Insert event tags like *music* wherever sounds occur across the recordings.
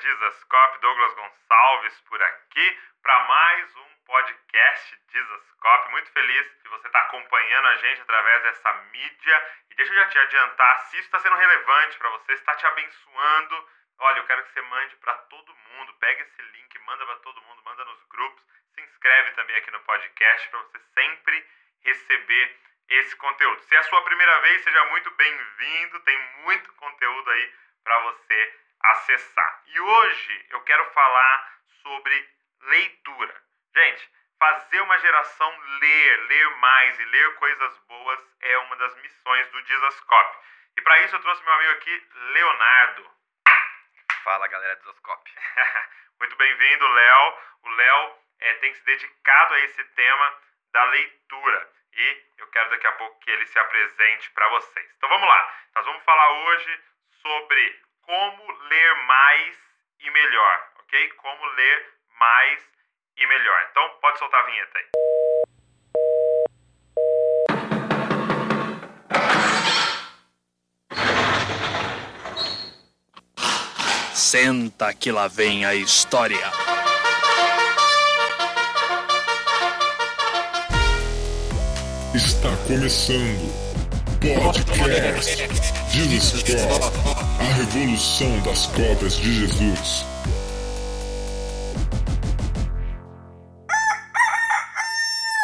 Dizascope, Douglas Gonçalves por aqui para mais um podcast Dizascope. Muito feliz de você estar tá acompanhando a gente através dessa mídia. E deixa eu já te adiantar, se isso está sendo relevante para você, está te abençoando, olha, eu quero que você mande para todo mundo. Pega esse link, manda para todo mundo, manda nos grupos. Se inscreve também aqui no podcast para você sempre receber esse conteúdo. Se é a sua primeira vez, seja muito bem-vindo. Tem muito conteúdo aí para você acessar. E hoje eu quero falar sobre leitura. Gente, fazer uma geração ler, ler mais e ler coisas boas é uma das missões do Dizascope. E para isso eu trouxe meu amigo aqui, Leonardo. Fala galera do Dizascope. *laughs* Muito bem-vindo, Léo. O Léo é, tem se dedicado a esse tema da leitura. E eu quero daqui a pouco que ele se apresente para vocês. Então vamos lá. Nós vamos falar hoje sobre como ler mais e melhor, ok? Como ler mais e melhor. Então, pode soltar a vinheta aí. Senta que lá vem a história. Está começando Podcast Jesus Cop, a revolução das cópias de Jesus.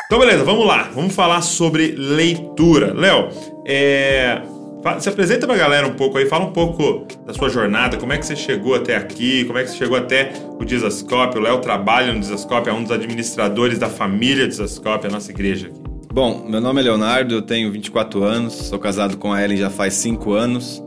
Então, beleza, vamos lá. Vamos falar sobre leitura. Léo, é... se apresenta pra galera um pouco aí, fala um pouco da sua jornada, como é que você chegou até aqui, como é que você chegou até o Dizascope. O Léo trabalha no Dizascope, é um dos administradores da família Dizascope, a nossa igreja aqui. Bom, meu nome é Leonardo, eu tenho 24 anos, sou casado com a Ellen já faz 5 anos.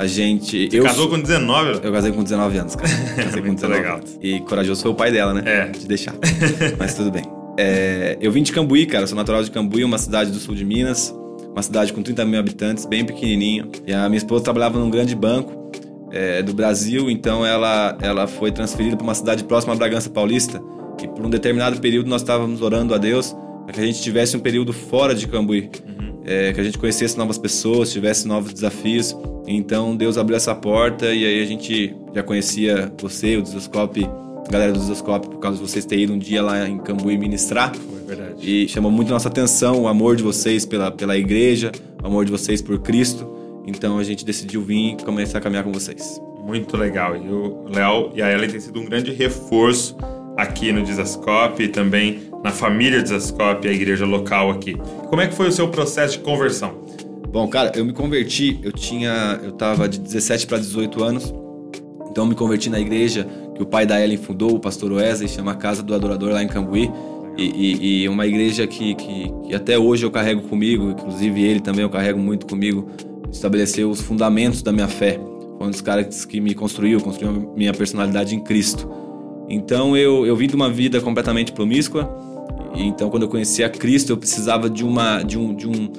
A gente. Você eu casou com 19? Eu casei com 19 anos, cara. *laughs* Casei com 19 legal. Anos. E corajoso foi o pai dela, né? É. De deixar. *laughs* Mas tudo bem. É, eu vim de Cambuí, cara. Sou natural de Cambuí, uma cidade do sul de Minas. Uma cidade com 30 mil habitantes, bem pequenininho. E a minha esposa trabalhava num grande banco é, do Brasil, então ela, ela foi transferida para uma cidade próxima a Bragança Paulista. E por um determinado período nós estávamos orando a Deus para que a gente tivesse um período fora de Cambuí, uhum. É, que a gente conhecesse novas pessoas, tivesse novos desafios. Então Deus abriu essa porta e aí a gente já conhecia você, o Desoscope, a galera do Desoscope, por causa de vocês terem ido um dia lá em Cambuí ministrar. Foi verdade. E chamou muito nossa atenção o amor de vocês pela, pela igreja, o amor de vocês por Cristo. Então a gente decidiu vir e começar a caminhar com vocês. Muito legal. E o Léo e a Ellen têm sido um grande reforço aqui no Desascope e também na família Desascope, a igreja local aqui. Como é que foi o seu processo de conversão? Bom, cara, eu me converti, eu tinha, eu tava de 17 para 18 anos. Então eu me converti na igreja que o pai da Ellen fundou, o pastor Wesley, chama Casa do Adorador lá em Cambuí. E, e, e uma igreja que, que, que, até hoje eu carrego comigo, inclusive ele também eu carrego muito comigo, estabeleceu os fundamentos da minha fé. Foi um dos caras que me construiu, construiu minha personalidade em Cristo. Então eu, eu vim de uma vida completamente promíscua. E, então quando eu conheci a Cristo, eu precisava de uma de um, de um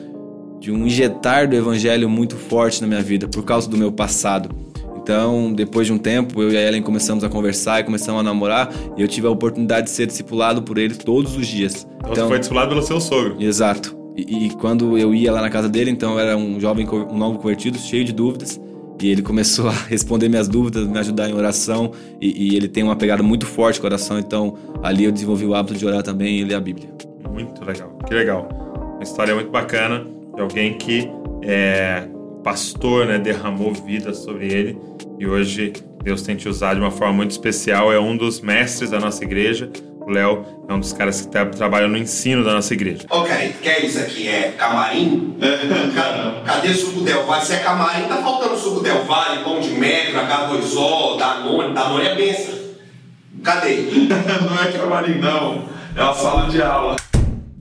de um injetar do evangelho muito forte na minha vida por causa do meu passado. Então, depois de um tempo, eu e a Ellen começamos a conversar e começamos a namorar, e eu tive a oportunidade de ser discipulado por ele todos os dias. Então, então foi discipulado pelo seu sogro. Exato. E, e, quando eu ia lá na casa dele, então eu era um jovem, um novo convertido, cheio de dúvidas. E ele começou a responder minhas dúvidas, me ajudar em oração. E, e ele tem uma pegada muito forte com oração. Então, ali eu desenvolvi o hábito de orar também e ler a Bíblia. Muito legal. Que legal. Uma história muito bacana de alguém que é pastor, né, derramou vida sobre ele. E hoje Deus tem te usado de uma forma muito especial. É um dos mestres da nossa igreja o Léo é um dos caras que tá, trabalha no ensino da nossa igreja. Ok, quer isso aqui? É camarim? *laughs* Cadê suco Del Valle? Se é camarim, tá faltando suco Del Valle, pão de metro, H2O, Danone. Danone é benção. Cadê? *laughs* não é camarim, não. É uma sala de aula.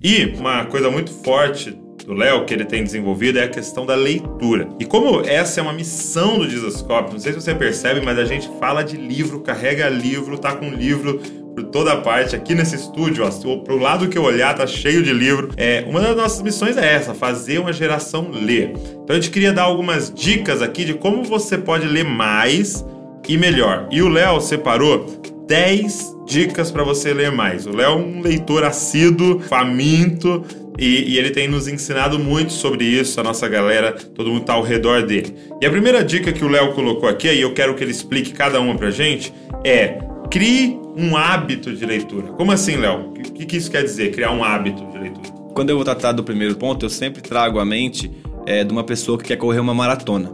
E uma coisa muito forte do Léo que ele tem desenvolvido é a questão da leitura. E como essa é uma missão do Dizascope, não sei se você percebe, mas a gente fala de livro, carrega livro, tá com livro por toda parte aqui nesse estúdio, ó, pro lado que eu olhar tá cheio de livro. É, uma das nossas missões é essa, fazer uma geração ler. Então a gente queria dar algumas dicas aqui de como você pode ler mais e melhor. E o Léo separou 10 dicas para você ler mais. O Léo é um leitor assíduo, faminto, e, e, ele tem nos ensinado muito sobre isso, a nossa galera, todo mundo está ao redor dele. E a primeira dica que o Léo colocou aqui, e eu quero que ele explique cada uma pra gente, é crie um hábito de leitura. Como assim, Léo? O que, que isso quer dizer, criar um hábito de leitura? Quando eu vou tratar do primeiro ponto, eu sempre trago à mente é, de uma pessoa que quer correr uma maratona.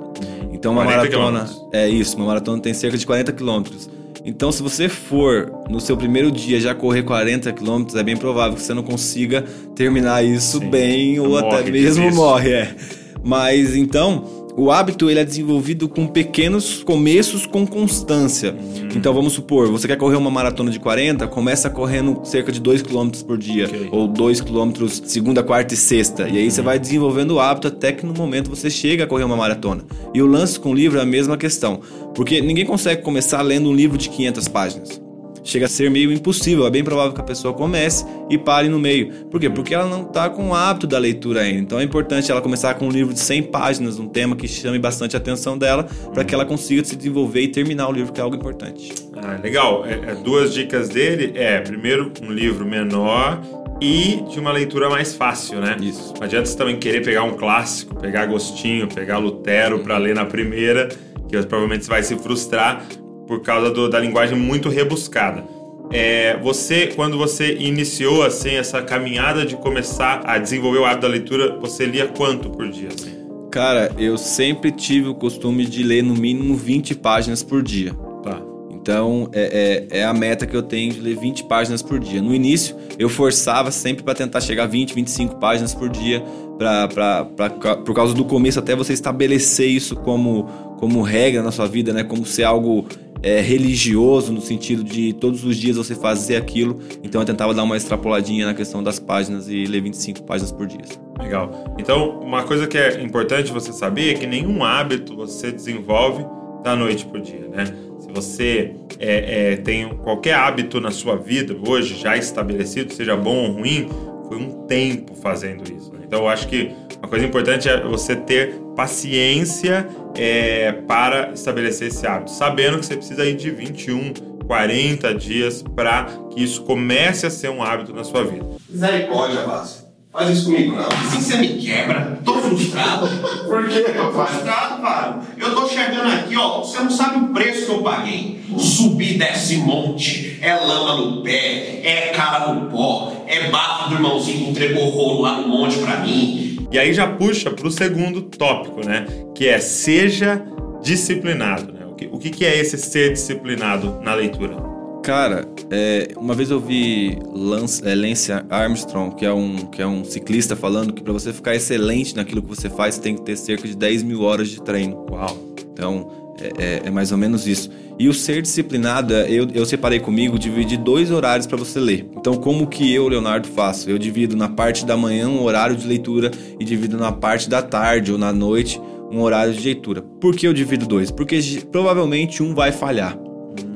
Então, uma maratona. É isso, uma maratona tem cerca de 40 quilômetros. Então, se você for no seu primeiro dia já correr 40 quilômetros, é bem provável que você não consiga terminar isso Sim. bem ou morre, até mesmo morre. É. Mas então, o hábito ele é desenvolvido com pequenos começos com constância. Uhum. Então vamos supor, você quer correr uma maratona de 40, começa correndo cerca de 2 km por dia, okay. ou 2 km segunda, quarta e sexta. E aí uhum. você vai desenvolvendo o hábito até que no momento você chega a correr uma maratona. E o lance com o livro é a mesma questão, porque ninguém consegue começar lendo um livro de 500 páginas chega a ser meio impossível. É bem provável que a pessoa comece e pare no meio. Por quê? Porque ela não está com o hábito da leitura ainda. Então é importante ela começar com um livro de 100 páginas, um tema que chame bastante a atenção dela, para que ela consiga se desenvolver e terminar o livro, que é algo importante. Ah, legal. É, é, duas dicas dele é, primeiro, um livro menor e de uma leitura mais fácil, né? Isso. Não adianta você também querer pegar um clássico, pegar Agostinho, pegar Lutero para ler na primeira, que provavelmente você vai se frustrar, por causa do, da linguagem muito rebuscada. É, você, quando você iniciou assim essa caminhada de começar a desenvolver o hábito da leitura, você lia quanto por dia? Assim? Cara, eu sempre tive o costume de ler no mínimo 20 páginas por dia. Tá. Então, é, é, é, a meta que eu tenho de ler 20 páginas por dia. No início, eu forçava sempre para tentar chegar a 20, 25 páginas por dia, pra, pra, pra, por causa do começo, até você estabelecer isso como, como regra na sua vida, né? Como ser algo é, religioso, no sentido de todos os dias você fazer aquilo. Então eu tentava dar uma extrapoladinha na questão das páginas e ler 25 páginas por dia. Legal. Então, uma coisa que é importante você saber é que nenhum hábito você desenvolve da noite para o dia, né? Se você é, é, tem qualquer hábito na sua vida hoje já estabelecido, seja bom ou ruim, foi um tempo fazendo isso. Né? Então, eu acho que uma coisa importante é você ter paciência é, para estabelecer esse hábito, sabendo que você precisa ir de 21, 40 dias para que isso comece a ser um hábito na sua vida. Misericórdia, Básico. Faz isso comigo, não. Assim você me quebra. Tô frustrado. Por quê, Tô frustrado, Fábio. Eu tô chegando aqui, ó. Você não sabe o preço que eu paguei. Subir desse monte. É lama no pé. É cara no pó. É bafo do irmãozinho que entregou rolo lá no monte pra mim e aí já puxa para o segundo tópico, né? Que é seja disciplinado. Né? O, que, o que é esse ser disciplinado na leitura? Cara, é, uma vez eu vi Lance, é, Lance Armstrong, que é, um, que é um ciclista, falando que para você ficar excelente naquilo que você faz, você tem que ter cerca de 10 mil horas de treino. Uau! Então, é, é, é, mais ou menos isso. E o ser disciplinado, é, eu, eu separei comigo, dividi dois horários para você ler. Então, como que eu, Leonardo, faço? Eu divido na parte da manhã um horário de leitura e divido na parte da tarde ou na noite um horário de leitura. Por que eu divido dois? Porque provavelmente um vai falhar.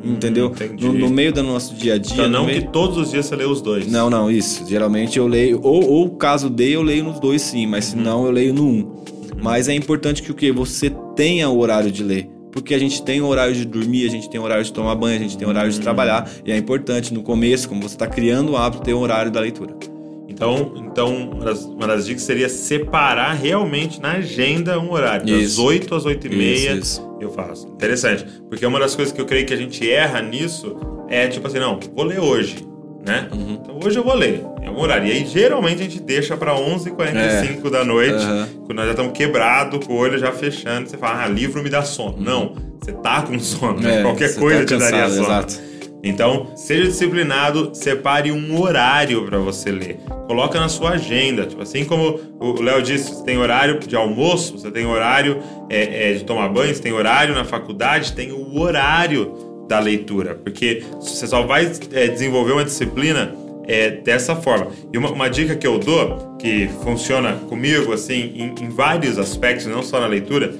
Hum, entendeu? No, no, meio do nosso dia a dia. Então, não meio... que todos os dias você lê os dois. Não, não, isso. Geralmente eu leio, ou, ou caso dê, eu leio nos dois sim, mas se não, eu leio no um. Uhum. Mas é importante que o que? Você tenha o horário de ler porque a gente tem horário de dormir, a gente tem horário de tomar banho, a gente tem horário de trabalhar, e é importante no começo, como você está criando o hábito, ter o horário da leitura. Então, então uma, das, uma das dicas seria separar realmente na agenda um horário. Das 8 às 8 e meia eu faço. Interessante. Porque uma das coisas que eu creio que a gente erra nisso é tipo assim, não, vou ler hoje né? Uhum. Então hoje eu vou ler, em algum horário. E aí geralmente a gente deixa para 11h45 é. da noite, uhum. quando nós já estamos quebrados, com o olho já fechando. Você fala, ah, livro me dá sono. Uhum. Não, você tá com sono, né? É, Qualquer coisa tá te cansado, daria sono. Exato. Então, seja disciplinado, separe um horário para você ler. Coloca na sua agenda. Tipo, assim como o Léo disse, você tem horário de almoço, você tem horário é, é, de tomar banho, você tem horário na faculdade, tem o horário da leitura, porque você só vai é, desenvolver uma disciplina é, dessa forma. E uma, uma, dica que eu dou, que funciona comigo assim em, em vários aspectos, não só na leitura,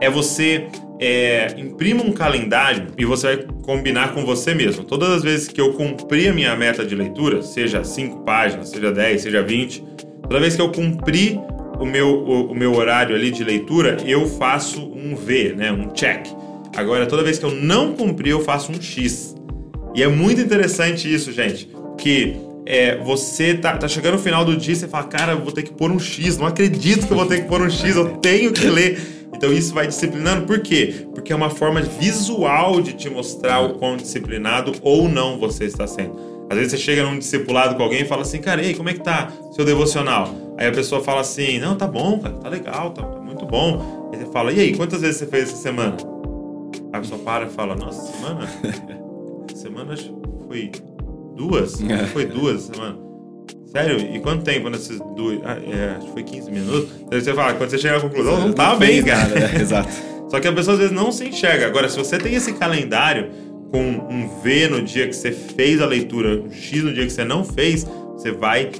é você é, imprima um calendário e você vai combinar com você mesmo. Todas as vezes que eu cumpri a minha meta de leitura, seja 5 páginas, seja 10, seja 20, toda vez que eu cumpri o meu, o, o meu horário ali de leitura, eu faço um V, né, um check. Agora, toda vez que eu não cumprir, eu faço um X. E é muito interessante isso, gente, que é, você tá, tá chegando no final do dia e você fala, cara, vou ter que pôr um X, não acredito que eu vou ter que pôr um X, eu tenho que ler. Então isso vai disciplinando, por quê? Porque é uma forma visual de te mostrar o quão disciplinado ou não você está sendo. Às vezes você chega num discipulado com alguém e fala assim, cara, ei, como é que tá seu devocional? Aí a pessoa fala assim, não, tá bom, cara, tá legal, tá, tá muito bom. Aí você fala, e aí, quantas vezes você fez essa semana? A pessoa para e fala, nossa, semana? *laughs* semana foi duas? É. Foi duas semana. Sério? E quanto tempo nessas duas? Ah, é, acho que foi 15 minutos. Aí você fala, quando você chega à conclusão, não tá bem, cara. nada, né? *laughs* Exato. Só que a pessoa às vezes não se enxerga. Agora, se você tem esse calendário com um V no dia que você fez a leitura, um X no dia que você não fez, você vai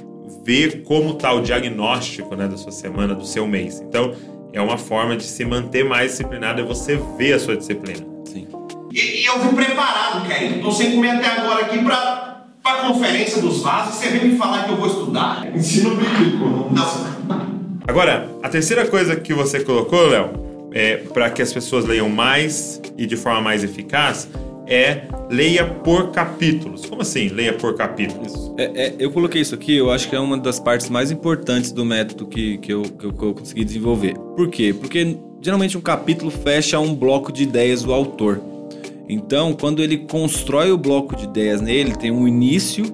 ver como tá o diagnóstico né, da sua semana, do seu mês. Então, é uma forma de se manter mais disciplinado é você ver a sua disciplina. Sim. E, e eu vim preparado, Kelly. Tô sem comer até agora aqui pra, pra conferência dos vasos. Você vem me falar que eu vou estudar? Ensino bíblico. Não... Não. Agora, a terceira coisa que você colocou, Léo, é, para que as pessoas leiam mais e de forma mais eficaz, é leia por capítulos. Como assim, leia por capítulos? É, é, eu coloquei isso aqui, eu acho que é uma das partes mais importantes do método que, que, eu, que, eu, que eu consegui desenvolver. Por quê? Porque geralmente um capítulo fecha um bloco de ideias do autor. Então, quando ele constrói o bloco de ideias nele, tem um início,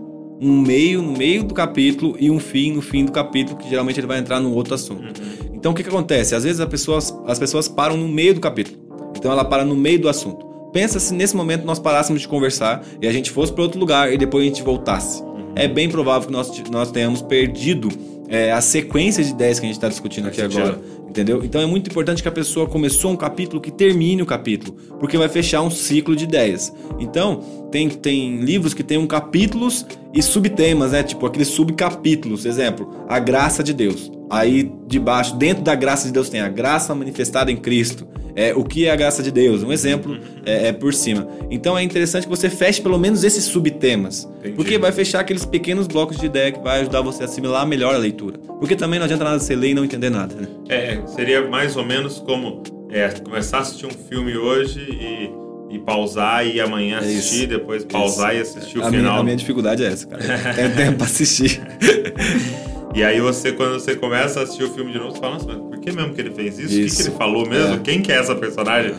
um meio no meio do capítulo e um fim no fim do capítulo, que geralmente ele vai entrar num outro assunto. Então, o que, que acontece? Às vezes as pessoas, as pessoas param no meio do capítulo. Então, ela para no meio do assunto. Pensa se nesse momento nós parássemos de conversar e a gente fosse para outro lugar e depois a gente voltasse. É bem provável que nós, nós tenhamos perdido é, a sequência de ideias que a gente está discutindo aqui agora. Entendeu? Então é muito importante que a pessoa começou um capítulo que termine o capítulo, porque vai fechar um ciclo de ideias. Então, tem, tem livros que tem um capítulos e subtemas, né? Tipo aqueles subcapítulos. Exemplo, a graça de Deus. Aí debaixo, dentro da graça de Deus tem a graça manifestada em Cristo. É, o que é a graça de Deus? Um exemplo é, é por cima. Então é interessante que você feche pelo menos esses subtemas. Entendi. Porque vai fechar aqueles pequenos blocos de ideia que vai ajudar você a assimilar melhor a leitura. Porque também não adianta nada você ler e não entender nada. Né? É, seria mais ou menos como é, começar a assistir um filme hoje e, e pausar e amanhã É isso. assistir, depois pausar e assistir o a, minha, final. a minha dificuldade é essa, cara. *laughs* Tem tempo pra assistir. *laughs* E aí você, quando você começa a assistir o filme de novo, você fala, nossa, mas por que mesmo que ele fez isso? O que, Isso. que ele falou mesmo? É. Quem que é essa personagem?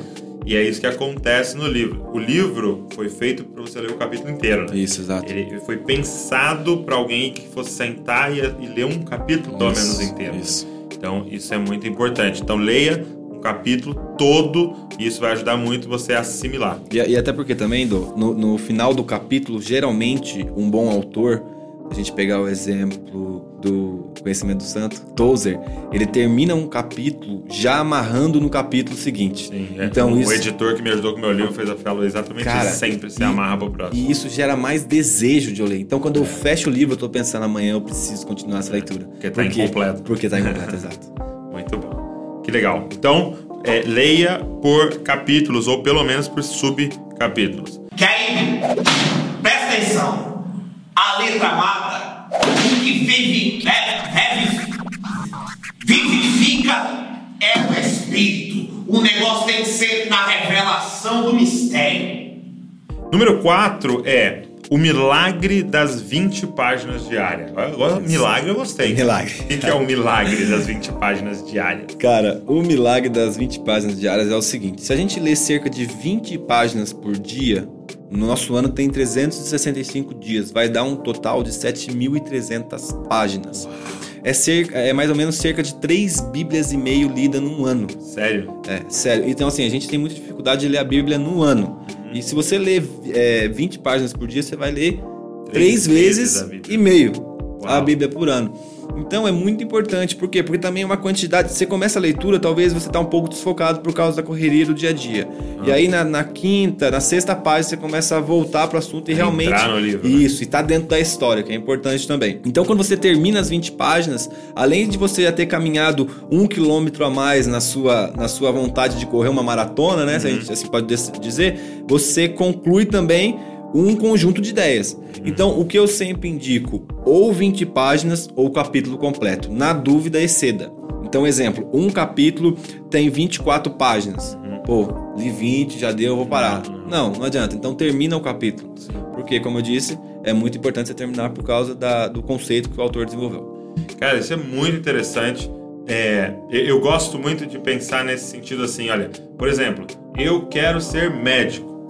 E é isso que acontece no livro. O livro foi feito para você ler o capítulo inteiro, né? Isso, exato. Ele foi pensado para alguém que fosse sentar e, e ler um capítulo pelo Isso, menos inteiro. Isso. Então, isso é muito importante. Então, leia capítulo todo e isso vai ajudar muito você a assimilar. E, e até porque também, Dô, no, no final do capítulo, geralmente, um bom autor, a gente pegar o exemplo do Conhecimento do Santo, Tozer, ele termina um capítulo já amarrando no capítulo seguinte. Sim, é. Então, o isso, editor que me ajudou com o meu livro fez a falou exatamente Cara, isso. Sempre se e- amarra pro próximo. e isso gera mais desejo de eu ler. Então, quando eu fecho o livro, eu tô pensando, amanhã eu preciso continuar essa leitura. porque tá Por quê? incompleto. Porque tá incompleto, *laughs* exato. Que legal. Então, é, leia por capítulos ou pelo menos por subcapítulos. Kelly, presta atenção. A letra mata. O que vive, é, vive, vivifica é o espírito. O negócio tem que ser na revelação do mistério. Número 4 é o milagre das 20 páginas diárias. Agora, milagre eu gostei. Milagre. O que é o milagre das 20 páginas diárias? Cara, o milagre das 20 páginas diárias é o seguinte: se a gente lê cerca de 20 páginas por dia, no nosso ano tem 365 dias, vai dar um total de 7.300 páginas. É, cerca, é mais ou menos cerca de 3 Bíblias e meio lidas num ano. Sério? É, sério. Então, assim, a gente tem muita dificuldade de ler a Bíblia no ano. E se você ler é, 20 páginas por dia, você vai ler Três três vezes vezes a e meio a Uau. Bíblia por ano. Então é muito importante, por quê? Porque também é uma quantidade. Você começa a leitura, talvez você tá um pouco desfocado por causa da correria do dia a dia. Ah. E aí na, na quinta, na sexta página, você começa a voltar pro assunto e realmente. entrar no livro, né? Isso, e tá dentro da história, que é importante também. Então, quando você termina as 20 páginas, além de você já ter caminhado um quilômetro a mais na sua, na sua vontade de correr uma maratona, né? Se a gente assim pode dizer, você conclui também um conjunto de ideias. Então, o que eu sempre indico, ou 20 páginas ou capítulo completo. Na dúvida, exceda. Então, exemplo, um capítulo tem 24 páginas. Pô, li 20, já deu, eu vou parar. Não, não adianta. Então termina o capítulo. Porque, como eu disse, é muito importante você terminar por causa da, do conceito que o autor desenvolveu. Cara, isso é muito interessante. É, eu eu gosto muito de pensar nesse sentido assim, olha, por exemplo, eu quero ser médico.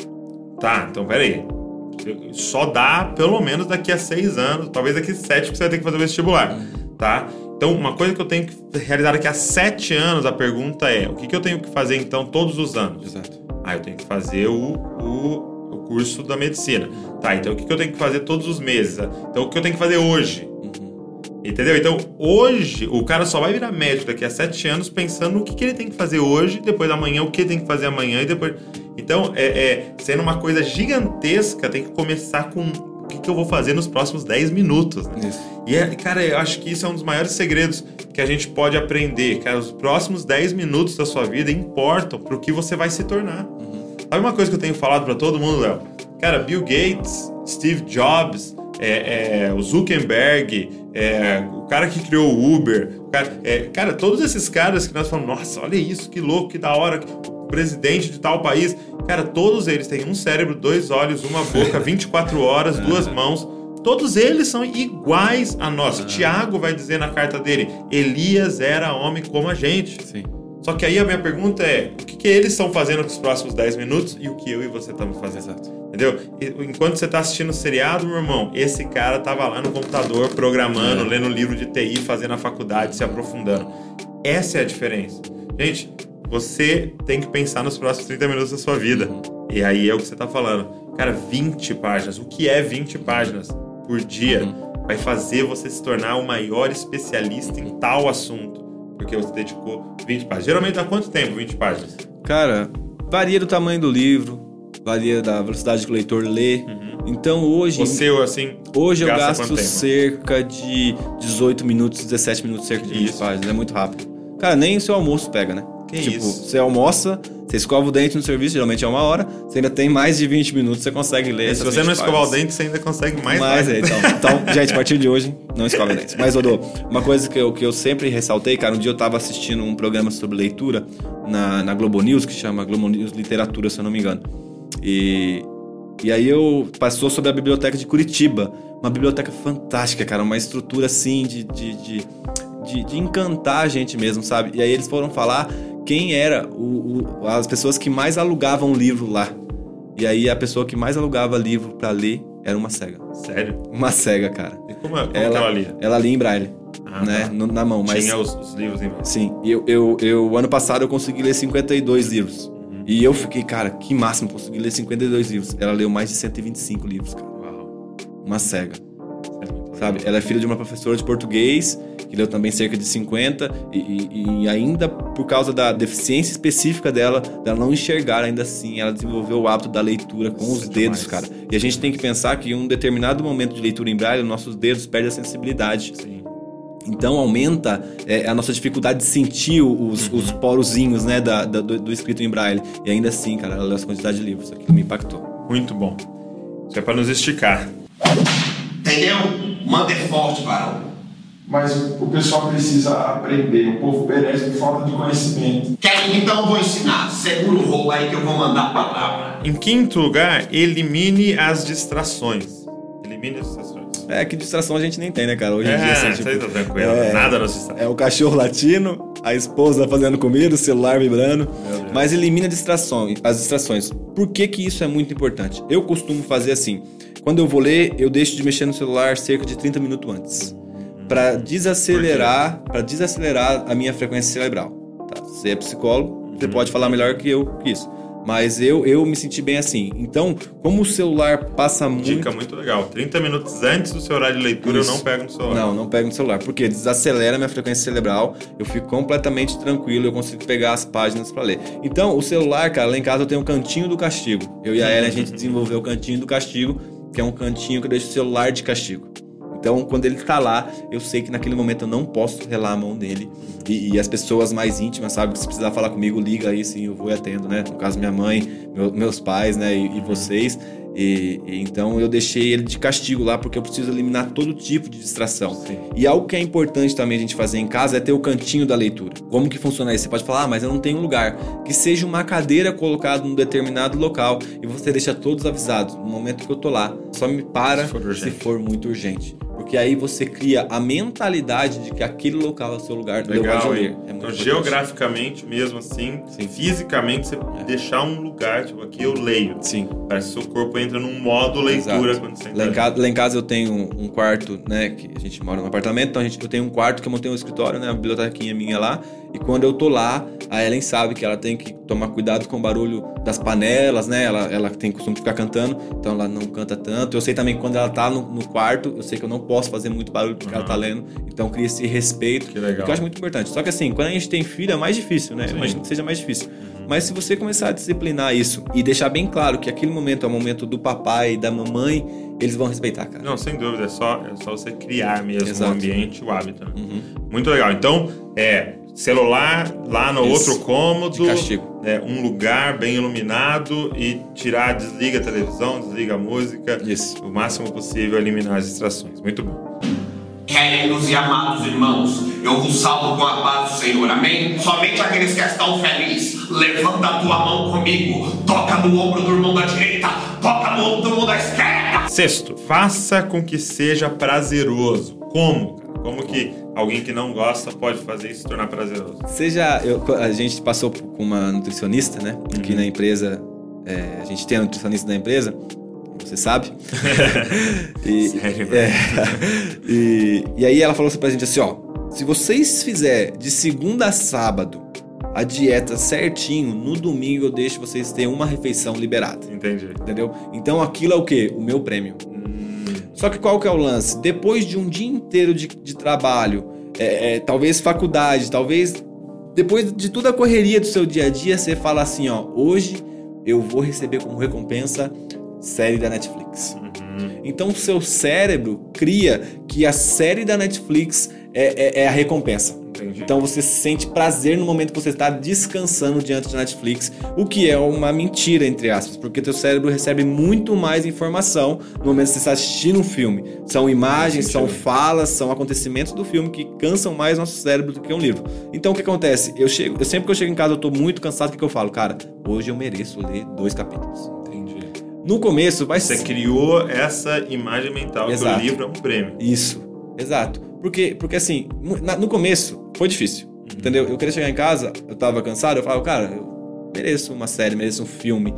Tá, então peraí. Só dá pelo menos daqui a seis anos, talvez daqui a sete que você vai ter que fazer o vestibular, tá? Então, uma coisa que eu tenho que realizar daqui a sete anos, a pergunta é, o que, que eu tenho que fazer então todos os anos? Exato. Ah, eu tenho que fazer o, o, o curso da medicina. Tá, então o que, que eu tenho que fazer todos os meses? Então, o que eu tenho que fazer hoje? Entendeu? Então, hoje, o cara só vai virar médico daqui a sete anos pensando no que, que ele tem que fazer hoje, depois da manhã, o que ele tem que fazer amanhã e depois. Então, é, é, sendo uma coisa gigantesca, tem que começar com o que, que eu vou fazer nos próximos 10 minutos. né? Isso. E, é, cara, eu acho que isso é um dos maiores segredos que a gente pode aprender. Cara, os próximos 10 minutos da sua vida importam pro que você vai se tornar. Sabe uma coisa que eu tenho falado pra todo mundo, Léo? Cara, Bill Gates, Steve Jobs, é, é, o Zuckerberg, é, o cara que criou o Uber, o cara, é, cara, todos esses caras que nós falamos, nossa, olha isso, que louco, que da hora, o presidente de tal país, cara, todos eles têm um cérebro, dois olhos, uma boca, *laughs* 24 horas, duas mãos. Todos eles são iguais a nós. Tiago vai dizer na carta dele: Elias era homem como a gente. Sim. Só que aí a minha pergunta é: o que, que eles estão fazendo nos próximos 10 minutos e o que eu e você estamos fazendo? Exato. Entendeu? Enquanto você tá assistindo o seriado, meu irmão, esse cara tava lá no computador programando, lendo livro de TI, fazendo a faculdade, se aprofundando. Essa é a diferença. Gente, você tem que pensar nos próximos 30 minutos da sua vida. E aí é o que você tá falando. Cara, 20 páginas. O que é 20 páginas por dia vai fazer você se tornar o maior especialista em tal assunto. Porque você dedicou 20 páginas. Geralmente dá quanto tempo 20 páginas? Cara, varia do tamanho do livro, varia da velocidade que o leitor lê. Então hoje, Você, assim, hoje eu gasto cerca de 18 minutos, 17 minutos, cerca de 20 Isso. páginas. É muito rápido. Cara, nem o seu almoço pega, né? Que tipo, isso? você almoça, você escova o dente no serviço, geralmente é uma hora, você ainda tem mais de 20 minutos, você consegue ler. Se essas você não 20 escovar o dente, você ainda consegue mais. Mais. é, então, então, *laughs* gente, a partir de hoje, não escova dentes. Mas, Odô, uma coisa que eu, que eu sempre ressaltei, cara, um dia eu tava assistindo um programa sobre leitura na, na Globo News, que chama Globo News Literatura, se eu não me engano. E, e aí eu passou sobre a biblioteca de Curitiba. Uma biblioteca fantástica, cara, uma estrutura assim de, de, de, de, de encantar a gente mesmo, sabe? E aí eles foram falar quem era o, o- as pessoas que mais alugavam livro lá. E aí a pessoa que mais alugava livro pra ler era uma cega. Sério? Uma cega, cara. E como, é- como Ela, que ela lia? ela lia em braille, Ah, né? tá. na mão, mas Tinha os, os livros em sim. Eu, eu, eu ano passado eu consegui ler 52 livros. Uhum. E eu fiquei, cara, que máximo consegui ler 52 livros. Ela leu mais de 125 livros, cara. Uau. Uma cega, é sabe? Ela é filha de uma professora de português que leu também cerca de 50 e, e- e ainda por causa da deficiência específica dela, dela não enxergar ainda assim, ela desenvolveu o hábito da leitura com Isso os é dedos, demais. cara. E a gente tem que pensar que em um determinado momento de leitura em braille, nossos dedos perdem a sensibilidade. Sim. Então aumenta é, a nossa dificuldade de sentir os, Uhum. os porozinhos né, da- da- do, do escrito em braille. E ainda assim, cara, ela leu essa quantidade de livros. Aquilo me impactou. Muito bom. Isso é pra nos esticar. Entendeu? Manda é forte, varão. Mas o pessoal precisa aprender, o povo perece por falta de conhecimento. Quer, então eu vou ensinar. Segura o rolo aí que eu vou mandar a palavra. Em quinto lugar, elimine as distrações. Elimine as distrações. É, que distração a gente nem tem, né, cara? Hoje em É, dia, assim, tipo, tá tranquilo. é- Nada nos distrai. É o cachorro latindo, a esposa fazendo comida, o celular vibrando. Mas elimina distrações, as distrações. Por que, que isso é muito importante? Eu costumo fazer assim. Quando eu vou ler, eu deixo de mexer no celular cerca de 30 minutos antes. Pra desacelerar, para desacelerar a minha frequência cerebral. Tá? Você é psicólogo, você pode falar melhor que eu que isso. Mas eu, eu me senti bem assim. Então, como o celular passa muito Dica muito legal. 30 minutos antes do seu horário de leitura, Isso. eu não pego no celular. Não, não pego no celular, porque desacelera minha frequência cerebral, eu fico completamente tranquilo, eu consigo pegar as páginas pra ler. Então, o celular, cara, lá em casa eu tenho um cantinho do castigo. Eu e a Ellen, a gente desenvolveu o cantinho do castigo, que é um cantinho que eu deixo o celular de castigo. Então, quando ele tá lá, eu sei que naquele momento eu não posso relar a mão dele. E, e as pessoas mais íntimas, sabe, que se precisar falar comigo, liga aí sim, eu vou e atendo, né? No caso, minha mãe, meu- meus pais, né, e, e vocês. E, E, então eu deixei ele de castigo lá porque eu preciso eliminar todo tipo de distração. Sim. E algo que é importante também a gente fazer em casa é ter o cantinho da leitura. Como que funciona isso? Você pode falar, ah, mas eu não tenho um lugar. Que seja uma cadeira colocada num determinado local e você deixa todos avisados. No momento que eu tô lá, só me para Se for se for muito urgente. Porque aí você cria a mentalidade de que aquele local é o seu lugar. Legal, ler. É então, geograficamente mesmo assim, Sim. fisicamente, você deixar um lugar, tipo, aqui eu leio. Sim. Parece que seu corpo entra num modo leitura Exato. quando você Lá entra. em, casa, lá em casa eu tenho um quarto, né? Que a gente mora num apartamento, então a gente, eu tenho um quarto que eu montei um escritório, né? Uma bibliotequinha minha lá. E quando eu tô lá, a Ellen sabe que ela tem que tomar cuidado com o barulho das panelas, né? Ela, ela tem costume de ficar cantando, então ela não canta tanto. Eu sei também que quando ela tá no, no quarto, eu sei que eu não posso fazer muito barulho porque ela tá lendo. Então cria esse respeito. Que legal. Que eu acho muito importante. Só que assim, quando a gente tem filho é mais difícil, né? Sim. Imagino que seja mais difícil. Mas se você começar a disciplinar isso e deixar bem claro que aquele momento é o momento do papai e da mamãe, eles vão respeitar, cara. Não, sem dúvida, é só, é só você criar mesmo Exato. o ambiente, o hábito. né? Uhum. Muito legal. Então, é celular lá no Isso. outro cômodo, De castigo. é, um lugar bem iluminado e tirar, desliga a televisão, desliga a música, Isso. o máximo possível eliminar as distrações. Muito bom. Queridos e amados irmãos, eu vos salvo com a paz do Senhor, amém? Somente aqueles que estão felizes, levanta a tua mão comigo, toca no ombro do irmão da direita, toca no ombro do irmão da esquerda. Sexto, faça com que seja prazeroso. Como? Como que alguém que não gosta pode fazer isso se tornar prazeroso? Seja. eu- a gente passou com uma nutricionista, né? Aqui na empresa. é, a gente tem a nutricionista da empresa, você sabe. *laughs* e, Sério? é, *laughs* e, e aí ela falou pra gente assim: ó. Se vocês fizer de segunda a sábado a dieta certinho, no domingo eu deixo vocês terem uma refeição liberada. Entendi. Entendeu? Então aquilo é o quê? O meu prêmio. Só que qual que é o lance? Depois de um dia inteiro de, de trabalho, é, é, talvez faculdade, talvez depois de toda a correria do seu dia a dia, você fala assim, ó, hoje eu vou receber como recompensa série da Netflix. Então o seu cérebro cria que a série da Netflix é, é- é a recompensa. Entendi. Então você sente prazer no momento que você está descansando diante da Netflix, o que é uma mentira, entre aspas, porque teu cérebro recebe muito mais informação no momento que você está assistindo um filme. São imagens, são falas, são acontecimentos do filme que cansam mais nosso cérebro do que um livro. Então o que acontece? Eu chego, eu sempre que eu chego em casa eu tô muito cansado, o que, que eu falo? Cara, hoje eu mereço ler dois capítulos. Entendi. No começo vai Você criou essa imagem mental que Exato. o livro é um prêmio. Isso, exato. Porque, porque assim, no começo foi difícil, entendeu? Eu queria chegar em casa, eu tava cansado, eu falava, cara, eu mereço uma série, mereço um filme.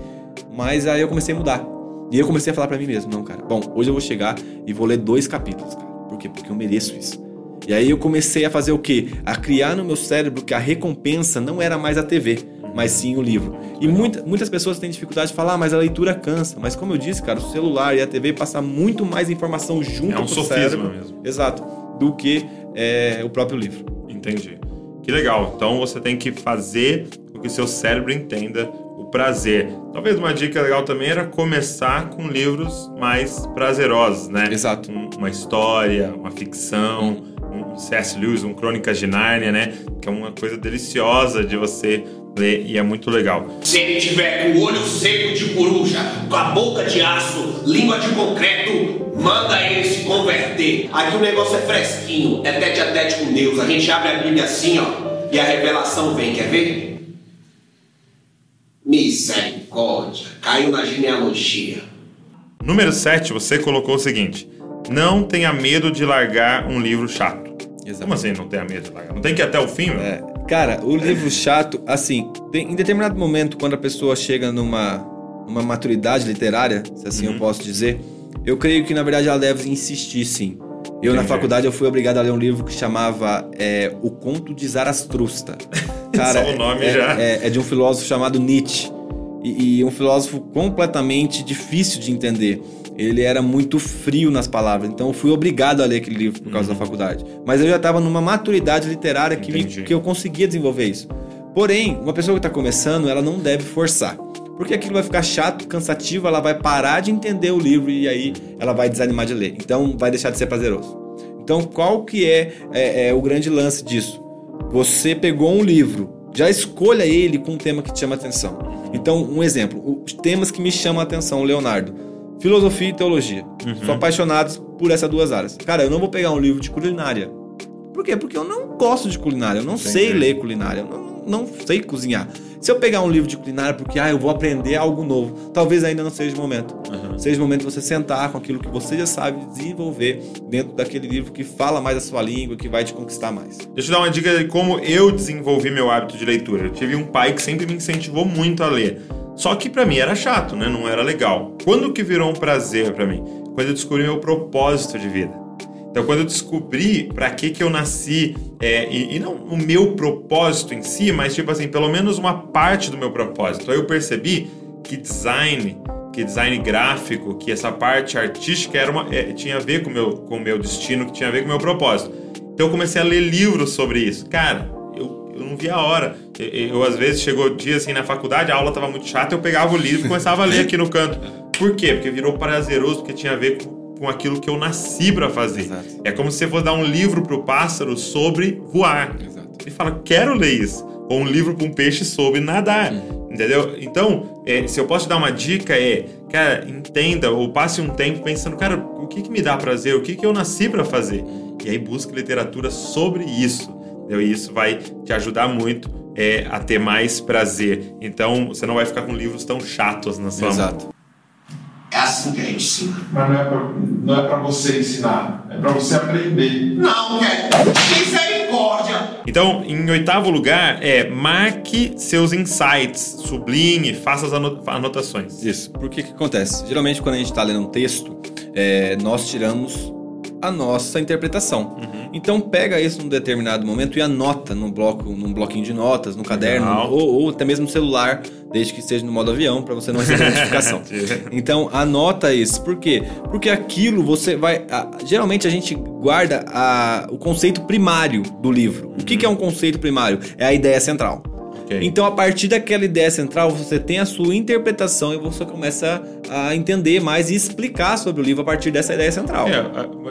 Mas aí eu comecei a mudar. E eu comecei a falar pra mim mesmo, não, cara, bom, hoje eu vou chegar e vou ler dois capítulos, cara. Por quê? Porque eu mereço isso. E aí eu comecei a fazer o quê? A criar no meu cérebro que a recompensa não era mais a TV, mas sim o livro. E muita, muitas pessoas têm dificuldade de falar, ah, mas a leitura cansa. Mas como eu disse, cara, o celular e a TV passam muito mais informação junto É um com o sofisma cérebro. mesmo. Exato. Do que é, o próprio livro. Entendi. Que legal. Então você tem que fazer com que seu cérebro entenda o prazer. Talvez uma dica legal também era começar com livros mais prazerosos, né? Exato. Um- uma história, uma ficção, um C.S. Lewis, um Crônicas de Nárnia, né? Que é uma coisa deliciosa de você ler e é muito legal. Se ele tiver com o olho seco de coruja, com a boca de aço, língua de concreto, manda ele se converter. Aqui o negócio é fresquinho, é tete a tete com Deus. A gente abre a Bíblia assim, ó, e a revelação vem, quer ver? Misericórdia, caiu na genealogia. Número 7, você colocou o seguinte: não tenha medo de largar um livro chato. Exato. Como assim não tenha medo de largar? Não tem que ir até o fim? É, cara, o livro chato, assim, tem- em determinado momento, quando a pessoa chega numa, numa maturidade literária, se assim Uhum. eu posso dizer, eu creio que na verdade ela deve insistir sim. Eu na Entendi. faculdade eu fui obrigado a ler um livro que chamava é, O Conto de Zarastrusta. *laughs* Cara, Só o nome é, já. É, é de um filósofo chamado Nietzsche. E, e um filósofo completamente difícil de entender. Ele era muito frio nas palavras, então eu fui obrigado a ler aquele livro por causa da faculdade. Mas eu já estava numa maturidade literária que, me- que eu conseguia desenvolver isso. Porém, uma pessoa que está começando, ela não deve forçar. Porque aquilo vai ficar chato, cansativo, ela vai parar de entender o livro e aí ela vai desanimar de ler. Então vai deixar de ser prazeroso. Então qual que é, é- é o grande lance disso? Você pegou um livro, já escolha ele com um tema que te chama atenção. Então, um exemplo, os temas que me chamam a atenção, Leonardo. Filosofia e teologia. Sou apaixonado por essas duas áreas. Cara, eu não vou pegar um livro de culinária. Por quê? Porque eu não gosto de culinária, eu não sei ler culinária, eu não, não sei cozinhar. Se eu pegar um livro de culinária porque ah, eu vou aprender algo novo, talvez ainda não seja o momento. Seja o momento de você sentar com aquilo que você já sabe desenvolver dentro daquele livro que fala mais a sua língua, que vai te conquistar mais. Deixa eu dar uma dica de como eu desenvolvi meu hábito de leitura. Eu tive um pai que sempre me incentivou muito a ler. Só que pra mim era chato, né? Não era legal. Quando que virou um prazer pra mim? Quando eu descobri meu propósito de vida. Então, quando eu descobri pra que que eu nasci, é, e, e não o meu propósito em si, mas tipo assim, pelo menos uma parte do meu propósito. Aí eu percebi que design, que design gráfico, que essa parte artística era uma, é, tinha a ver com meu, com o meu destino, que tinha a ver com o meu propósito. Então eu comecei a ler livros sobre isso. Cara, eu, não via a hora. Eu, eu, às vezes chegou dia assim na faculdade, a aula tava muito chata, eu pegava o livro e começava a ler aqui no canto. Por quê? Porque virou prazeroso, porque tinha a ver com, com aquilo que eu nasci para fazer. Exato. É como se você fosse dar um livro pro pássaro sobre voar. Exato. Ele fala, quero ler isso. Ou um livro para um peixe sobre nadar. Entendeu? Então, é, se eu posso te dar uma dica é, cara, entenda ou passe um tempo pensando, cara, o que, que me dá prazer? O que, que eu nasci para fazer? E aí busque literatura sobre isso. E isso vai te ajudar muito é, a ter mais prazer. Então, você não vai ficar com livros tão chatos na sua mão. Exato. É assim que a gente ensina. Mas não é pra, não é você ensinar, é pra você aprender. Não, velho. Misericórdia. Então, em oitavo lugar, é marque seus insights, sublinhe, faça as ano- anotações. Isso. Por que que acontece? Geralmente, quando a gente está lendo um texto, é, nós tiramos a nossa interpretação. Então, pega isso num determinado momento e anota num bloco, num bloquinho de notas, no caderno, ou, ou até mesmo no celular, desde que esteja no modo avião, para você não receber *laughs* notificação. Então, anota isso. Por quê? Porque aquilo você vai. a- geralmente a gente guarda a- o conceito primário do livro. O que, que é um conceito primário? É a ideia central. Ok. Então, a partir daquela ideia central, você tem a sua interpretação e você começa a entender mais e explicar sobre o livro a partir dessa ideia central. É,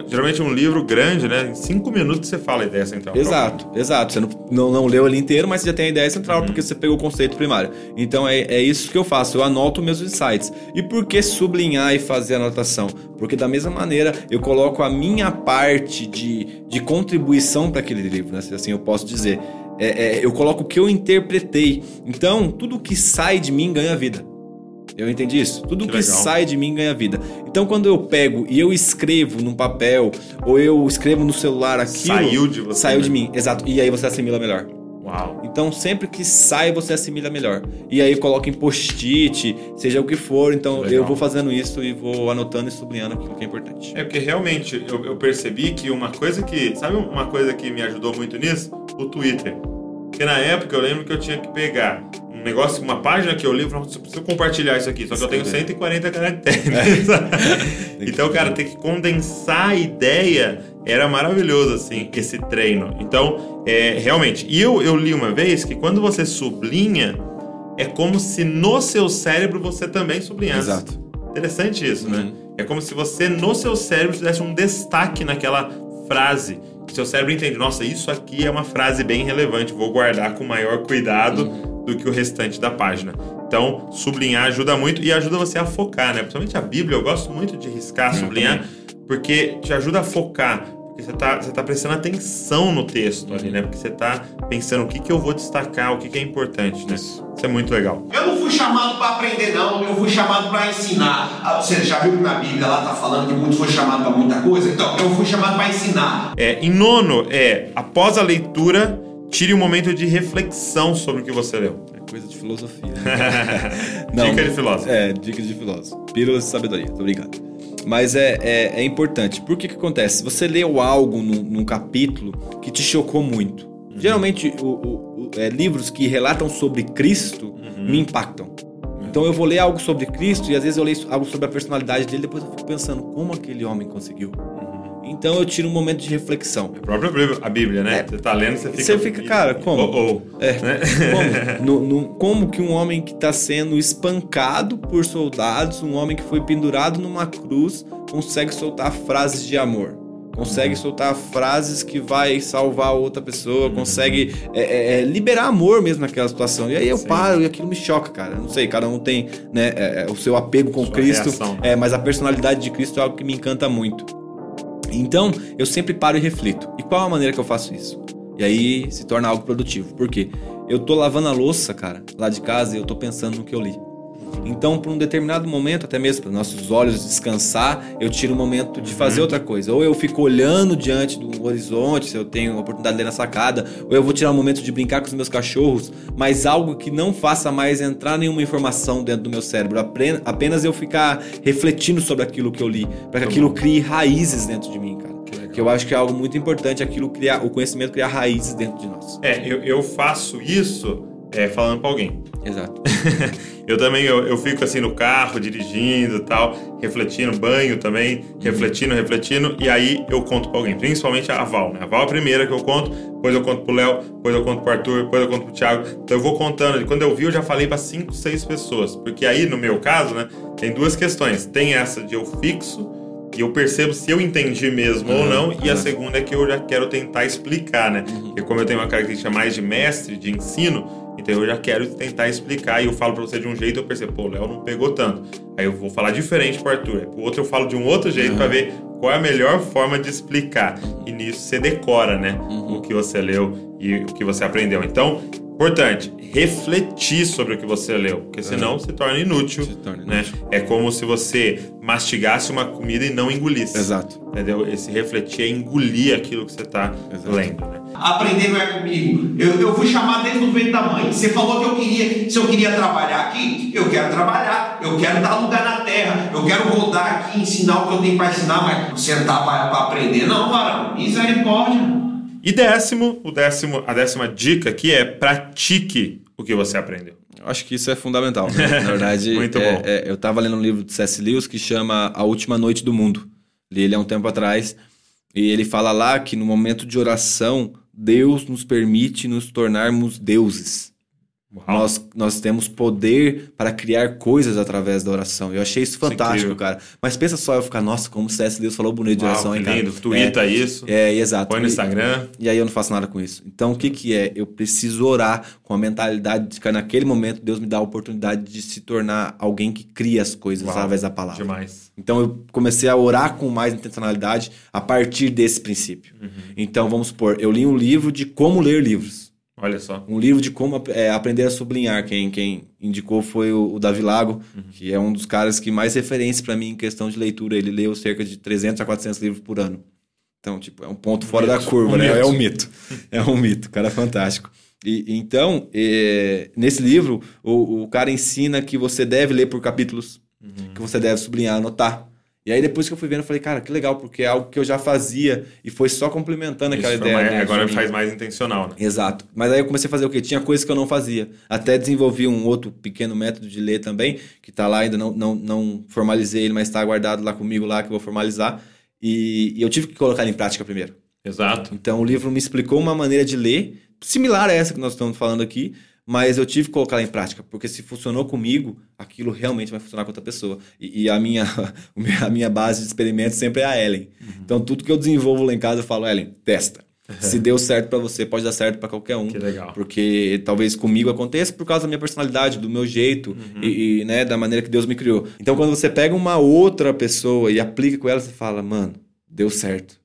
geralmente um livro grande, né? Em cinco minutos você fala a ideia central. Exato, exato. Você não, não, não leu ele inteiro, mas você já tem a ideia central porque você pegou o conceito primário. Então é, é isso que eu faço, eu anoto meus insights. E por que sublinhar e fazer anotação? Porque da mesma maneira eu coloco a minha parte de, de contribuição para aquele livro, né? Se assim eu posso dizer. É, é, eu coloco o que eu interpretei. Então, tudo que sai de mim ganha vida. Eu entendi isso. Tudo Que que, sai de mim ganha vida. Então, quando eu pego e eu escrevo num papel ou eu escrevo no celular aquilo, Saiu de você, Saiu né? de mim, exato. E aí você assimila melhor. Uau. Então, sempre que sai, você assimila melhor. E aí coloca em post-it, seja o que for. Então, Legal. eu vou fazendo isso e vou anotando e sublinhando aquilo que é importante. É porque realmente eu, eu percebi que uma coisa que. Sabe uma coisa que me ajudou muito nisso? O Twitter. Porque na época eu lembro que eu tinha que pegar um negócio, uma página que eu li e falar, "Nossa, eu preciso compartilhar isso aqui. Só que eu tenho 140 *laughs* caracteres. então, cara, ter que condensar a ideia era maravilhoso, assim, esse treino. Então, é, realmente. E eu, eu li uma vez que quando você sublinha, é como se no seu cérebro você também sublinhasse. Exato. Interessante isso, né? Uhum. É como se você, no seu cérebro, desse um destaque naquela frase. Seu cérebro entende, nossa, isso aqui é uma frase bem relevante, vou guardar com maior cuidado Uhum. Do que o restante da página. Então, sublinhar ajuda muito e ajuda você a focar, né? Principalmente a Bíblia, eu gosto muito de riscar, sublinhar, porque te ajuda a focar. Porque você tá, você tá prestando atenção no texto ali, né? Porque você tá pensando o que, que eu vou destacar, o que, que é importante, né? Isso é muito legal. Eu não fui chamado para aprender, não. Eu fui chamado para ensinar. Ah, Você já viu que na Bíblia lá tá falando que muitos foram chamados para muita coisa? Então, eu fui chamado para ensinar. É, em nono, é após a leitura, tire um momento de reflexão sobre o que você leu. É coisa de filosofia. *laughs* Dica de filósofo. É, dica de filósofo. Pílulas de sabedoria, tô brincando. Mas é, é, é importante. Por que que acontece? Você leu algo num, num capítulo que te chocou muito. Uhum. Geralmente, o- o- o- é, livros que relatam sobre Cristo Uhum. me impactam. Então eu vou ler algo sobre Cristo e às vezes eu leio algo sobre a personalidade dele depois eu fico pensando como aquele homem conseguiu. Uhum. Então eu tiro um momento de reflexão. A própria Bíblia, a Bíblia, né? Você tá lendo, você fica. Você fica, cara, como? Oh, oh. É. Né? Como, *laughs* No- no- como que um homem que está sendo espancado por soldados, um homem que foi pendurado numa cruz, consegue soltar frases de amor? consegue soltar frases que vai salvar outra pessoa, consegue é, é, é, liberar amor mesmo naquela situação. E aí eu Sim. paro e aquilo me choca, cara. Não sei, cada um tem né, é, é, o seu apego com Sua Cristo, é, mas a personalidade de Cristo é algo que me encanta muito. Então, eu sempre paro e reflito. E qual a maneira que eu faço isso? E aí se torna algo produtivo. Por quê? Eu tô lavando a louça, cara, lá de casa e eu tô pensando no que eu li. Então, por um determinado momento, até mesmo para nossos olhos descansar, eu tiro um momento de fazer outra coisa. Ou eu fico olhando diante do horizonte, se eu tenho a oportunidade de ler na sacada, ou eu vou tirar um momento de brincar com os meus cachorros, mas algo que não faça mais entrar nenhuma informação dentro do meu cérebro. Apenas eu ficar refletindo sobre aquilo que eu li, para que aquilo crie raízes dentro de mim, cara. Que eu acho que é algo muito importante aquilo criar, o conhecimento criar raízes dentro de nós. É, eu, eu faço isso é, falando pra alguém. Exato. *laughs* eu também, eu, eu fico assim no carro, dirigindo e tal, refletindo, banho também, refletindo, refletindo, e aí eu conto pra alguém, principalmente a Val, né? A Val é a primeira que eu conto, depois eu conto pro Léo, depois eu conto pro Arthur, depois eu conto pro Thiago. Então eu vou contando, e quando eu vi, eu já falei pra cinco, seis pessoas, porque aí, no meu caso, né, tem duas questões. Tem essa de eu fixo, e eu percebo se eu entendi mesmo ou Uhum, não, e a uhum. segunda é que eu já quero tentar explicar, né? Porque como eu tenho uma característica mais de mestre, de ensino, então eu já quero tentar explicar e eu falo pra você de um jeito, eu percebo, pô, o Léo não pegou tanto. Aí eu vou falar diferente pro Arthur. Pro outro eu falo de um outro jeito pra ver qual é a melhor forma de explicar. E nisso você decora, né? O que você leu e o que você aprendeu. Então, importante, refletir sobre o que você leu, porque senão se torna inútil. Se torna né? inútil. É como se você mastigasse uma comida e não engolisse. Exato. Entendeu? Esse refletir é engolir aquilo que você tá Exato. lendo, né? Aprender não é comigo. Eu, eu fui chamado desde o ventre da mãe. Você falou que eu queria, se eu queria trabalhar aqui, eu quero trabalhar, eu quero dar lugar na terra, eu quero rodar aqui, ensinar o que eu tenho para ensinar, mas sentar para aprender, não, varão. Misericórdia. E décimo, o décimo, a décima dica aqui é pratique o que você aprendeu. Eu acho que isso é fundamental. né? Na verdade, *laughs* Muito é- bom. é- eu estava lendo um livro de C.S. Lewis que chama A Última Noite do Mundo. Li ele há um tempo atrás. E ele fala lá que no momento de oração, Deus nos permite nos tornarmos deuses. Nós, nós temos poder para criar coisas através da oração. Eu achei isso Isso é fantástico, cara. Mas pensa só, eu ficar, nossa, como C.S. Lewis falou bonito de Uau, oração, hein, cara? lindo. Twitta isso, É, é, exato. põe no E- Instagram. e aí eu não faço nada com isso. Então o que que é? Eu preciso orar com a mentalidade de que naquele momento Deus me dá a oportunidade de se tornar alguém que cria as coisas Uau, através da palavra. Demais. Então eu comecei a orar com mais intencionalidade a partir desse princípio. Uhum. Então vamos supor, eu li um livro de como ler livros. Olha só. Um livro de como é, aprender a sublinhar. Quem, quem indicou foi o, o Davi Lago, Uhum. que é um dos caras que mais referência para mim em questão de leitura. Ele leu cerca de 300 a 400 livros por ano. Então, tipo, é um ponto fora da mito. curva, Um né? mito. É um mito. É um mito. O cara é fantástico. E, então, é, nesse livro, o, o cara ensina que você deve ler por capítulos, Uhum. que você deve sublinhar, anotar. E aí, depois que eu fui vendo, eu falei, cara, que legal, porque é algo que eu já fazia e foi só complementando aquela Isso foi ideia. mais- dentro agora faz mais intencional, né? Exato. Mas aí eu comecei a fazer o quê? Tinha coisas que eu não fazia. Até desenvolvi um outro pequeno método de ler também, que tá lá, ainda não, não, não formalizei ele, mas tá guardado lá comigo lá, que eu vou formalizar. E, e eu tive que colocar ele em prática primeiro. Exato. Então o livro me explicou uma maneira de ler, similar a essa que nós estamos falando aqui, mas eu tive que colocar ela em prática, porque se funcionou comigo, aquilo realmente vai funcionar com outra pessoa. E, e a, minha, *laughs* a minha base de experimentos sempre é a Ellen. Então tudo que eu desenvolvo lá em casa, eu falo, Ellen, testa. Se deu certo pra você, pode dar certo pra qualquer um. Que legal. Porque talvez comigo aconteça por causa da minha personalidade, do meu jeito Uhum. e, e, né, da maneira que Deus me criou. Então, quando você pega uma outra pessoa e aplica com ela, você fala, mano, deu certo.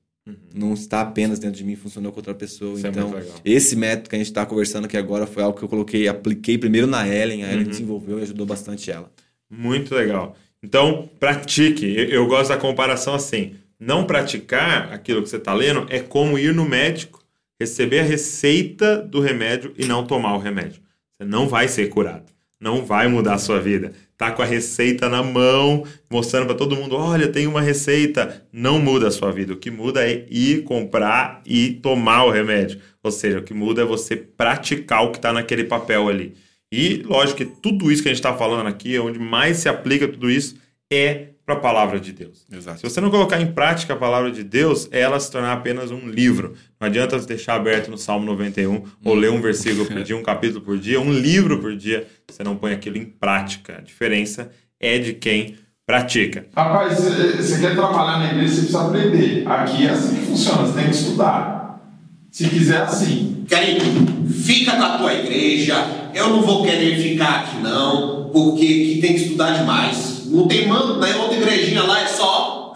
Não está apenas dentro de mim, funcionou com outra pessoa. Uhum. Isso é então, legal. esse método que a gente está conversando aqui agora foi algo que eu coloquei, apliquei primeiro na Ellen, a Ellen Uhum. desenvolveu e ajudou bastante ela. Muito legal. Então, pratique. Eu, eu gosto da comparação assim. Não praticar aquilo que você está lendo é como ir no médico, receber a receita do remédio e não tomar o remédio. Você não vai ser curado. Não vai mudar a sua vida. Tá com a receita na mão, mostrando para todo mundo: olha, tem uma receita. Não muda a sua vida. O que muda é ir comprar e tomar o remédio. Ou seja, o que muda é você praticar o que está naquele papel ali. E lógico que tudo isso que a gente está falando aqui, onde mais se aplica tudo isso, é para a palavra de Deus. Exato. Se você não colocar em prática a palavra de Deus, ela se tornar apenas um livro. Não adianta você deixar aberto no Salmo 91 ou ler um versículo por dia, um capítulo por dia, um livro por dia. Você não põe aquilo em prática. A diferença é de quem Pratica. Rapaz, você quer trabalhar na igreja, você precisa aprender. Aqui é assim que funciona, você tem que estudar. Se quiser, assim. Querido, fica com a tua igreja. Eu não vou querer ficar aqui, não, porque aqui tem que estudar demais. Não tem mando, na outra igrejinha lá é só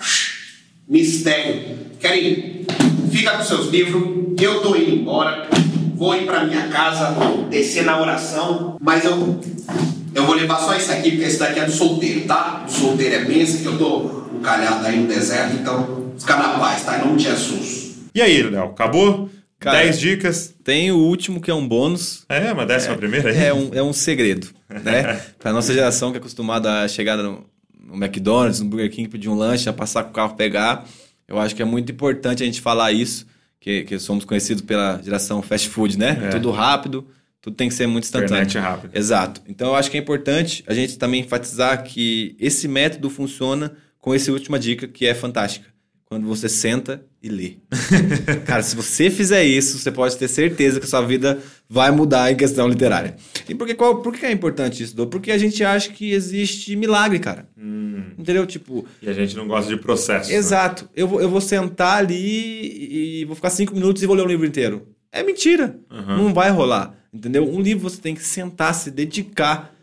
mistério. Querido, fica com seus livros. Eu tô indo embora. Vou ir pra minha casa, descer na oração, mas eu eu vou levar só isso aqui, porque esse daqui é do solteiro, tá? O solteiro é bênção, que eu tô encalhado aí no deserto, então fica na paz, tá? Em nome de Jesus. E aí, Léo, acabou? Cara, 10 dicas. Tem o último que é um bônus. É, uma décima primeira aí. É um, é um segredo, né? *laughs* Pra nossa geração que é acostumada a chegar no, no McDonald's, no Burger King, pedir um lanche, a passar com o carro pegar. Eu acho que é muito importante a gente falar isso, que, que somos conhecidos pela geração fast food, né? É. Tudo rápido, tudo tem que ser muito instantâneo. Internet rápida. Exato. Então eu acho que é importante a gente também enfatizar que esse método funciona com essa última dica que é fantástica. Quando você senta e lê. *laughs* Cara, se você fizer isso, você pode ter certeza que a sua vida vai mudar em questão literária. E por que, qual, por que é importante isso, Dô? Porque a gente acha que existe milagre, cara. Entendeu? Tipo, E a gente não gosta de processo. né? Exato. Eu vou, eu vou sentar ali e vou ficar cinco minutos e vou ler o livro inteiro. É mentira. Não vai rolar. Entendeu? Um livro você tem que sentar, se dedicar,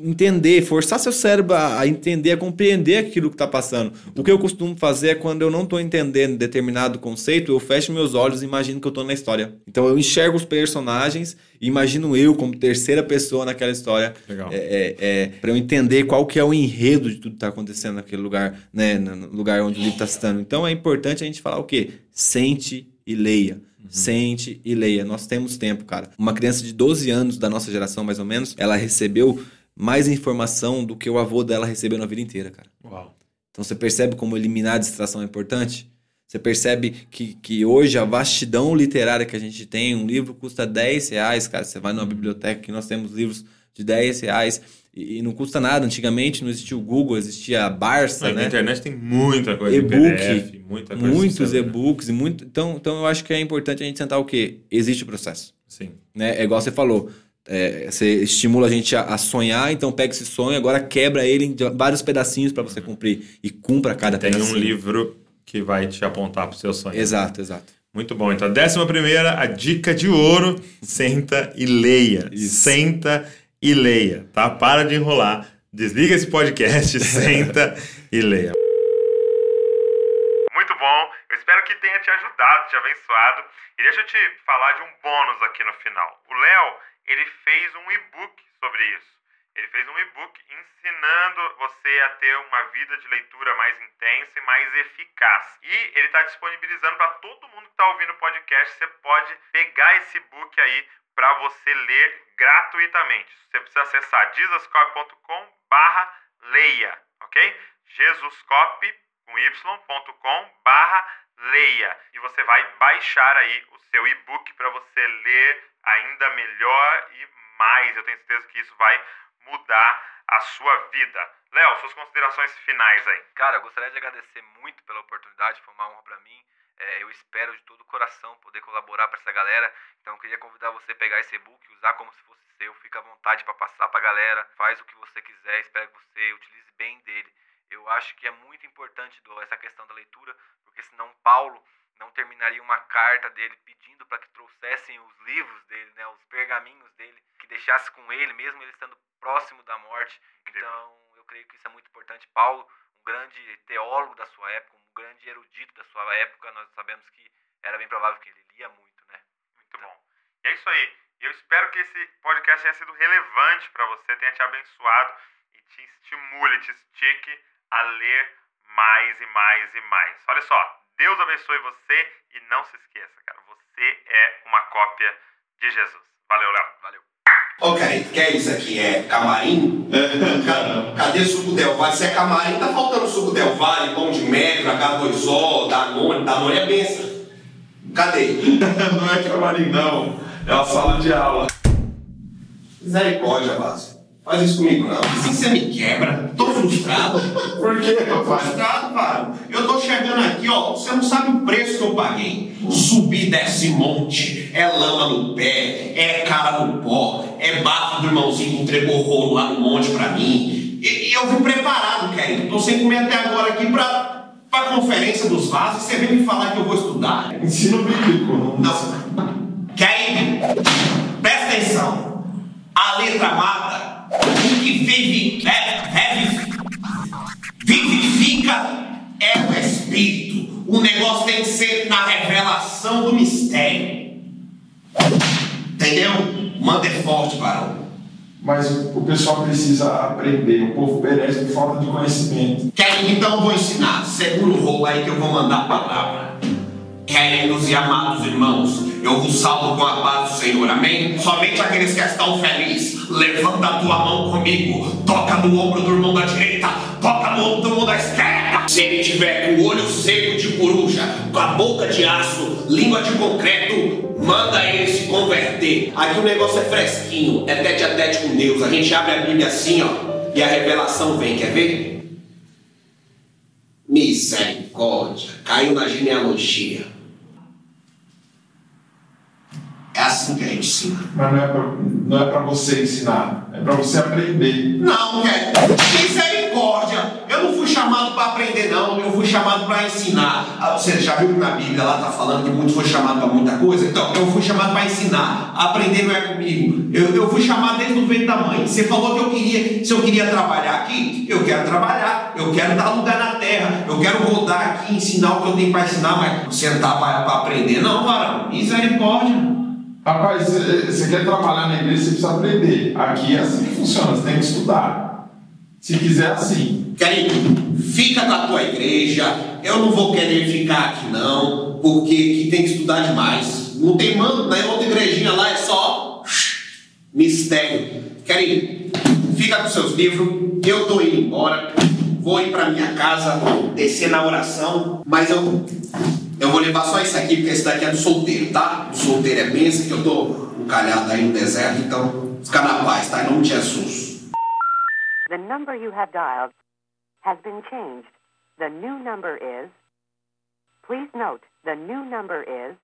entender, forçar seu cérebro a entender, a compreender aquilo que está passando. O que eu costumo fazer é quando eu não estou entendendo determinado conceito, eu fecho meus olhos e imagino que eu estou na história. Então eu enxergo os personagens e imagino eu como terceira pessoa naquela história. Legal. É, é, é, para eu entender qual que é o enredo de tudo que está acontecendo naquele lugar, né, no lugar onde o livro está citando. Então é importante a gente falar o quê? Sente e leia. Sente e leia. Nós temos tempo, cara. Uma criança de 12 anos da nossa geração, mais ou menos, ela recebeu mais informação do que o avô dela recebeu na vida inteira, cara. Uau. Então você percebe como eliminar a distração é importante? Você percebe que, que hoje a vastidão literária que a gente tem, um livro custa 10 reais, cara. Você vai numa biblioteca que nós temos livros de 10 reais e, e não custa nada. Antigamente não existia o Google, existia a Barça, Na né? internet tem muita coisa E-book, PDF, muita coisa Muitos né? e-books e muito. Então, então eu acho que é importante a gente sentar o quê? Existe o processo. Sim. Né? É igual você falou. É, você estimula a gente a, a sonhar, então pega esse sonho, agora quebra ele em vários pedacinhos para você cumprir. E cumpra cada Tem pedacinho. um livro que vai te apontar pro seu sonho. Exato, exato. Muito bom. Então, a décima primeira, a dica de ouro, senta e leia. Senta e leia, tá? Para de enrolar. Desliga esse podcast, *laughs* senta e leia. Muito bom. Eu espero que tenha te ajudado, te abençoado. E deixa eu te falar de um bônus aqui no final. O Léo, ele fez um e-book sobre isso. Ele fez um e-book ensinando você a ter uma vida de leitura mais intensa e mais eficaz. E ele está disponibilizando para todo mundo que está ouvindo o podcast. Você pode pegar esse book aí para você ler gratuitamente. Você precisa acessar jesuscop.com barra leia, ok? jesuscop com y.com barra leia. E você vai baixar aí o seu e-book para você ler ainda melhor e mais. Eu tenho certeza que isso vai mudar a sua vida. Léo, suas considerações finais aí. Cara, eu gostaria de agradecer muito pela oportunidade, foi uma honra para mim. É, eu espero de todo o coração poder colaborar para essa galera. Então eu queria convidar você a pegar esse e-book, usar como se fosse seu, fica à vontade para passar para a galera, faz o que você quiser, espero que você utilize bem dele. Eu acho que é muito importante essa questão da leitura, porque senão Paulo não terminaria uma carta dele pedindo para que trouxessem os livros dele, né, os pergaminhos dele, que deixasse com ele, mesmo ele estando próximo da morte. Então, eu creio que isso é muito importante. Paulo, um grande teólogo da sua época, um grande erudito da sua época, nós sabemos que era bem provável que ele lia muito, né? Muito bom. E é isso aí. Eu espero que esse podcast tenha sido relevante para você, tenha te abençoado e te estimule, te estique a ler mais e mais e mais. Olha só, Deus abençoe você e não se esqueça, cara, você é uma cópia de Jesus. Valeu, Léo. Valeu. Karen, quer isso aqui? É camarim? *laughs* Ca- Cadê suco Del Valle? Se é camarim, tá faltando suco Del Valle, pão de metro, H2O, Danone. Danone é benção. Cadê? *laughs* Não é camarim, não. É a sala de aula. Misericórdia, Vaso. Faz isso comigo, não. Assim você me quebra. Tô frustrado. Por quê, papai? Frustrado, cara. Eu tô chegando aqui, ó. Você não sabe o preço que eu paguei. Subir desse monte. É lama no pé. É cara no pó. É bafo do irmãozinho que entregou o rolo lá no monte pra mim. E, e eu vim preparado, querido. Tô sem comer até agora aqui pra, pra conferência dos vasos. Você vem me falar que eu vou estudar? Ensino bíblico. Não... Não. Quer Presta atenção. A letra mata. O que vive, é, vivifica é o Espírito. O negócio tem que ser na revelação do mistério. Entendeu? Manda é forte, varão. Mas o pessoal precisa aprender, o povo perece por falta de conhecimento. Querem, então eu vou ensinar. Segura o rolo aí que eu vou mandar a palavra. Queridos e amados irmãos, eu vos salvo com a paz do Senhor, amém? Somente aqueles que estão felizes, levanta a tua mão comigo, toca no ombro do irmão da direita, toca no ombro do irmão da esquerda. Se ele tiver com o olho seco de coruja, com a boca de aço, língua de concreto, manda ele se converter. Aqui o negócio é fresquinho, é tete a tete com Deus. A gente abre a Bíblia assim, ó, e a revelação vem, quer ver? Misericórdia, caiu na genealogia. É assim que a gente ensina. Mas não é pra, não é você ensinar, é pra você aprender. Não, é misericórdia. Eu não fui chamado para aprender, não. Eu fui chamado para ensinar. Ah, Você já viu que na Bíblia lá está falando que muito foi chamado para muita coisa? Então, eu fui chamado para ensinar. Aprender não é comigo. Eu, eu fui chamado desde o ventre da mãe. Você falou que eu queria, se eu queria trabalhar aqui, eu quero trabalhar. Eu quero dar lugar na terra. Eu quero rodar aqui, ensinar o que eu tenho para ensinar, mas sentar para aprender, não, varão. Misericórdia. Rapaz, você quer trabalhar na igreja, você precisa aprender. Aqui é assim que funciona, você tem que estudar. Se quiser, assim. Querido, fica na tua igreja. Eu não vou querer ficar aqui, não, porque aqui tem que estudar demais. Não tem mando, na outra igrejinha lá é só mistério. Querido, fica com seus livros. Eu tô indo embora. Vou ir para minha casa, descer na oração, mas eu eu vou levar só isso aqui, porque esse daqui é do solteiro, tá? O solteiro é benção, que eu tô encalhado aí no deserto, então fica na paz, tá? Em nome de Jesus. The number you have dialed has been changed. The new number is. Please note, the new number is